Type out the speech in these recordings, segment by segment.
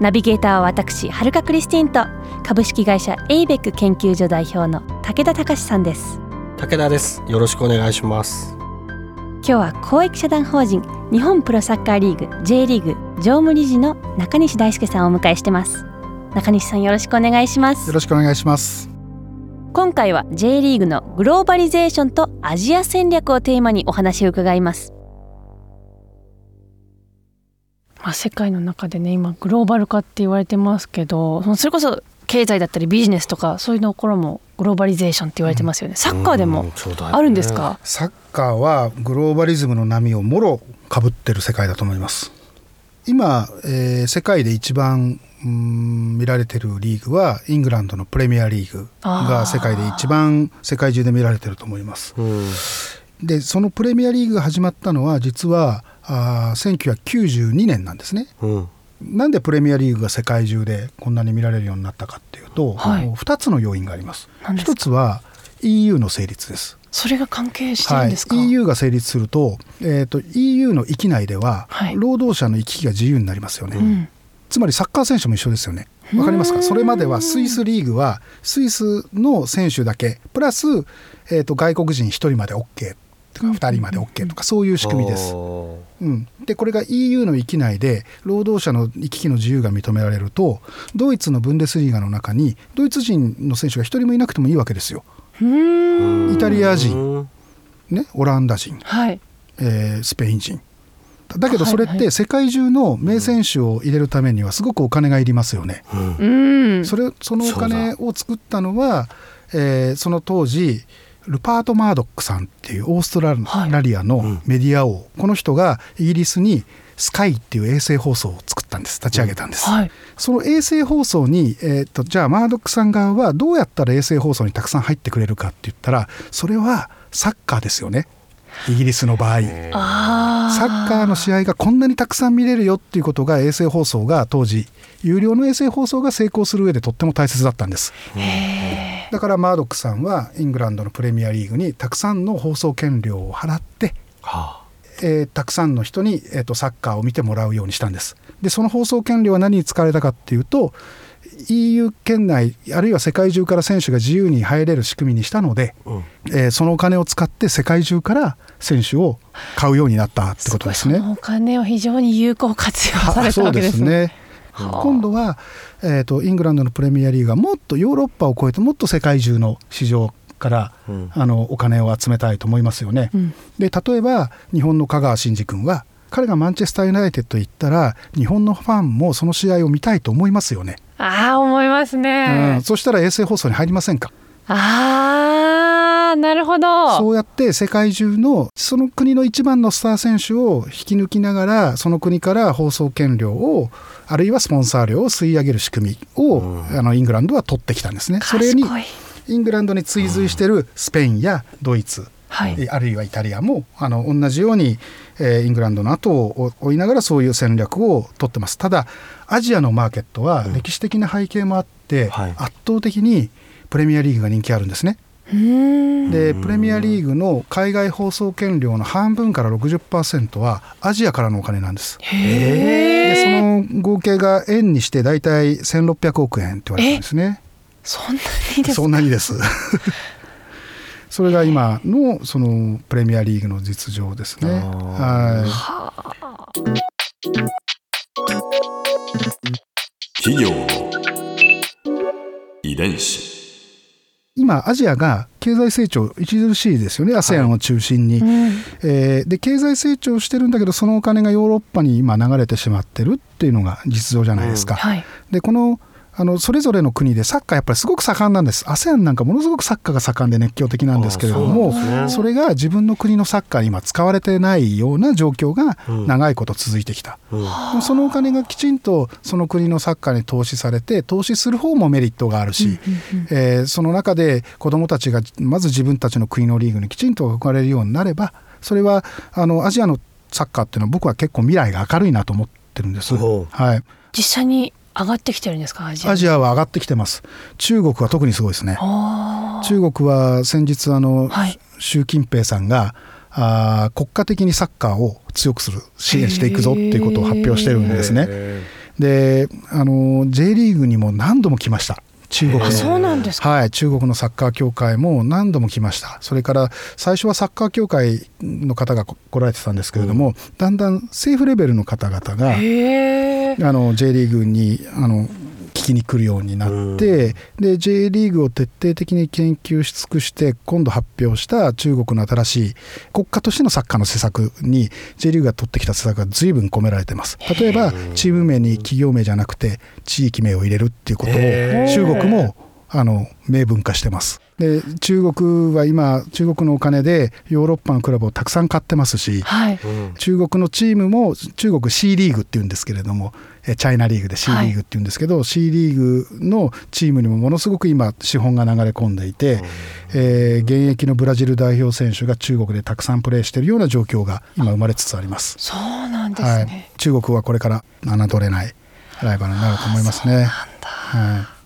ナビゲーターは私はるかクリスティンと株式会社エイベック研究所代表の武田隆さんです。武田です。よろしくお願いします。今日は公益社団法人日本プロサッカーリーグ J リーグ常務理事の中西大輔さんをお迎えしてます。中西さんよろしくお願いします。よろしくお願いします。今回は J リーグのグローバリゼーションとアジア戦略をテーマにお話を伺いますまあ、世界の中でね今グローバル化って言われてますけどそれこそ経済だったりビジネスとかそういうところもグローバリゼーションって言われてますよね、サッカーでもあるんですか、ね、サッカーはグローバリズムの波をもろかぶってる世界だと思います。今、えー、世界で一番うん見られてるリーグはイングランドのプレミアリーグが世界で一番世界中で見られてると思います。でそのプレミアリーグが始まったのは実はあ1992年なんですね。うん。なんでプレミアリーグが世界中でこんなに見られるようになったかっていうと、はい、2つの要因があります。一つは EU の成立です。それが関係してるんですか、はい、EU が成立すると,、えーと、EU の域内では、労働者の行き来が自由になりますよね。うん。つまりサッカー選手も一緒ですよね。わかりますか？それまではスイスリーグはスイスの選手だけ。プラス、えーと、外国人1人まで OK とか2人まで OK とかそういう仕組みです。うん、でこれが EU の域内で労働者の行き来の自由が認められるとドイツのブンデスリーガの中にドイツ人の選手が1人もいなくてもいいわけですよ。イタリア人、ね、オランダ人、はい、えー、スペイン人。だけどそれって世界中の名選手を入れるためにはすごくお金がいりますよね。うん、それそのお金を作ったのは、えー、その当時ルパート・マードックさんっていうオーストラリアのメディア王、はいこの人がイギリスにスカイっていう衛星放送を作ったんです。立ち上げたんです、うん。はい、その衛星放送に、えーと、じゃあマードックさん側はどうやったら衛星放送にたくさん入ってくれるかって言ったらそれはサッカーですよね。イギリスの場合。サッカーの試合がこんなにたくさん見れるよっていうことが衛星放送が当時有料の衛星放送が成功する上でとっても大切だったんですだからマードックさんはイングランドのプレミアリーグにたくさんの放送権料を払って、はあ。えー、たくさんの人に、えーと、サッカーを見てもらうようにしたんです。でその放送権料は何に使われたかっていうと EU 圏内あるいは世界中から選手が自由に入れる仕組みにしたので、うん、えー、そのお金を使って世界中から選手を買うようになったってことですね。お金を非常に有効活用されたわけですね。今度は、えーと、イングランドのプレミアリーグはもっとヨーロッパを超えてもっと世界中の市場から、うん、あのお金を集めたいと思いますよね。うん、で例えば日本の香川真司君は彼がマンチェスターユナイテッド行ったら日本のファンもその試合を見たいと思いますよね。ああ思いますね、うん、そしたら衛星放送に入りませんか？あーなるほど。そうやって世界中のその国の一番のスター選手を引き抜きながらその国から放送権料をあるいはスポンサー料を吸い上げる仕組みを、うん、あのイングランドは取ってきたんですね。それにイングランドに追随してるスペインやドイツ、はい、あるいはイタリアもあの同じように、えー、イングランドの後を追いながらそういう戦略を取ってます。ただアジアのマーケットは歴史的な背景もあって、うんはい、圧倒的にプレミアリーグが人気あるんですね。でプレミアリーグの海外放送権料の半分から60%はアジアからのお金なんです。でその合計が円にして大体1600億円って言われてるんですね。そんなにですそんなにです。それが今のそのプレミアリーグの実情ですね。はい。企業の遺伝子。今アジアが経済成長著しいですよね ASEAN を中心に、はい、えー、で経済成長してるんだけどそのお金がヨーロッパに今流れてしまってるっていうのが実情じゃないですか。うん。はい、でこのあのそれぞれの国でサッカーやっぱりすごく盛んなんです。ASEAN なんかものすごくサッカーが盛んで熱狂的なんですけれどもそ,、ね、それが自分の国のサッカーに今使われてないような状況が長いこと続いてきた、うん、そのお金がきちんとその国のサッカーに投資されて投資する方もメリットがあるし、えー、その中で子どもたちがまず自分たちの国のリーグにきちんと憧れるようになればそれはあのアジアのサッカーっていうのは僕は結構未来が明るいなと思ってるんです。はい、実際に上がってきてるんですかアジアアジアは上がってきてます。中国は特にすごいですね。中国は先日あの、はい、習近平さんがあ国家的にサッカーを強くする支援していくぞっていうことを発表してるんですね。であの J リーグにも何度も来ました中国のはい、中国のサッカー協会も何度も来ました。それから最初はサッカー協会の方が来られてたんですけれども、うん、だんだん政府レベルの方々があの J リーグにあの聞きに来るようになって、うん、で J リーグを徹底的に研究し尽くして今度発表した中国の新しい国家としてのサッカーの施策に J リーグが取ってきた施策が随分込められてます。例えばチーム名に企業名じゃなくて地域名を入れるっていうことを中国もあの明文化してます。で中国は今中国のお金でヨーロッパのクラブをたくさん買ってますし、はい、中国のチームも中国 C リーグっていうんですけれどもチャイナリーグで C リーグっていうんですけど、はい、C リーグのチームにもものすごく今資本が流れ込んでいて、えー、現役のブラジル代表選手が中国でたくさんプレーしているような状況が今生まれつつあります。そうなんですね、はい、中国はこれから侮れないライバルになると思いますね。はい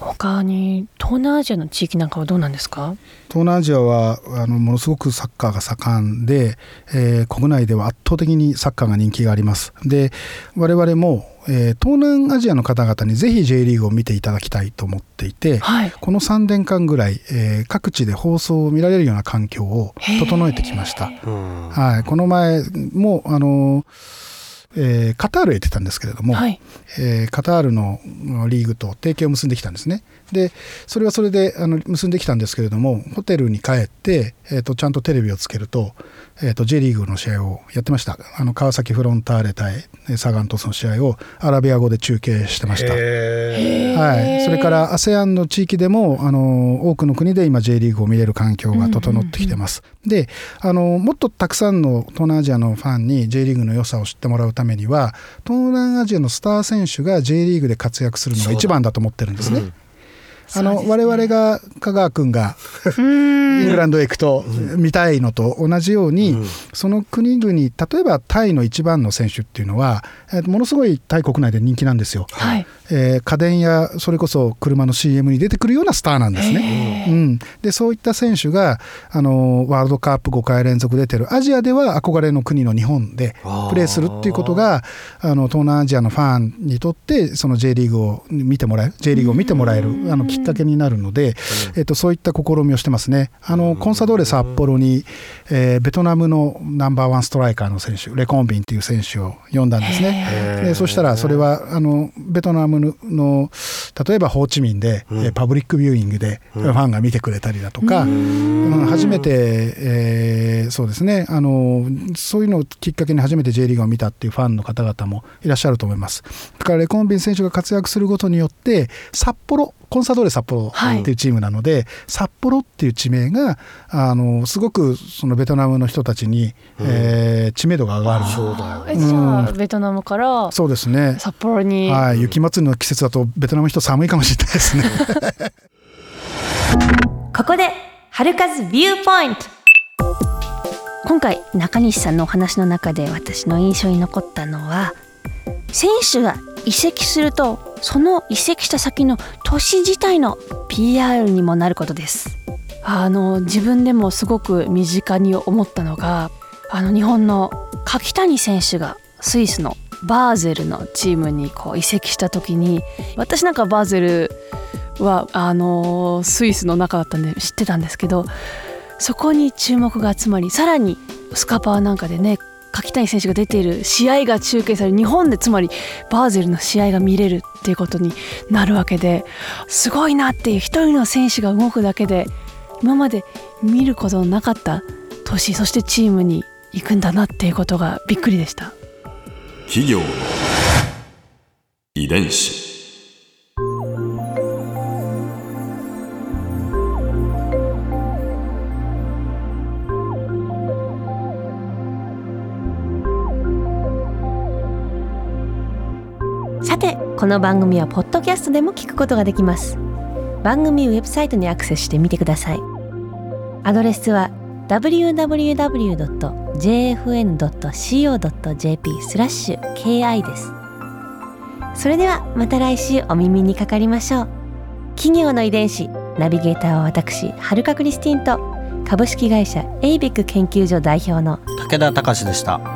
他に東南アジアの地域なんかはどうなんですか？東南アジアはあのものすごくサッカーが盛んで、えー、国内では圧倒的にサッカーが人気があります。で我々も、えー、東南アジアの方々にぜひ J リーグを見ていただきたいと思っていて、はい、この3年間ぐらい、えー、各地で放送を見られるような環境を整えてきました。はい、この前もあのーえー、カタールへ行ってたんですけれども、はい、えー、カタールのリーグと提携を結んできたんですね。でそれはそれであの結んできたんですけれどもホテルに帰って、えーと、ちゃんとテレビをつけると,、えーと、J リーグの試合をやってました。あの川崎フロンターレ対サガン鳥栖の試合をアラビア語で中継してました、はい、それから ASEAN の地域でもあの多くの国で今 J リーグを見れる環境が整ってきてます、うんうんうん、であのもっとたくさんの東南アジアのファンに J リーグの良さを知ってもらうためめには東南アジアのスター選手が J リーグで活躍するのが一番だと思ってるんですね。あの、ね、我々が香川君がイングランドへ行くと見たいのと同じように、うん、その国々例えばタイの一番の選手っていうのは、えー、ものすごいタイ国内で人気なんですよ、はい、えー、家電やそれこそ車の CM に出てくるようなスターなんですね。うん、でそういった選手があのワールドカップ5回連続出てる。アジアでは憧れの国の日本でプレーするっていうことがあの東南アジアのファンにとってその J リーグを見てもらえる J リーグを見てもらえるあのきっかけになるので、えっと、そういった試みをしてますね。あのコンサドーレ札幌に、えー、ベトナムのナンバーワンストライカーの選手レコンビンっていう選手を呼んだんですね。でそしたらそれはあのベトナムの例えばホーチミンで、うん、パブリックビューイングでファンが見てくれたりだとか、うん、初めて、えー、そうですね。あのそういうのをきっかけに初めて J リーグを見たっていうファンの方々もいらっしゃると思います。だからレコンビン選手が活躍することによって札幌コンサドーレ札幌っていうチームなので、はい、札幌っていう地名があのすごくそのベトナムの人たちに、うん、えー、知名度が上がる。そうだよ、ね、じゃあ、ベトナムからそうですね。札幌に、はい、雪祭りの季節だとベトナムの人寒いかもしれないですね。ここで春風ビューポイント。今回中西さんのお話の中で私の印象に残ったのは選手が移籍するとその移籍した先の都市自体の PR にもなることです。あの自分でもすごく身近に思ったのがあの日本の柿谷選手がスイスのバーゼルのチームにこう移籍した時に私なんかバーゼルはあのスイスの中だったんで知ってたんですけどそこに注目が集まりさらにスカパーなんかでね柿谷選手が出ている試合が中継される日本でつまりバーゼルの試合が見れるっていうことになるわけですごいなっていう一人の選手が動くだけで今まで見ることのなかった都市そしてチームに行くんだなっていうことがびっくりでした。企業遺伝子。さてこの番組はポッドキャストでも聞くことができます。番組ウェブサイトにアクセスしてみてください。アドレスは www.jfn.co.jp スラッシュ ki です。それではまた来週お耳にかかりましょう。企業の遺伝子ナビゲーターは私はるかクリスティンと株式会社エイベック研究所代表の武田隆でした。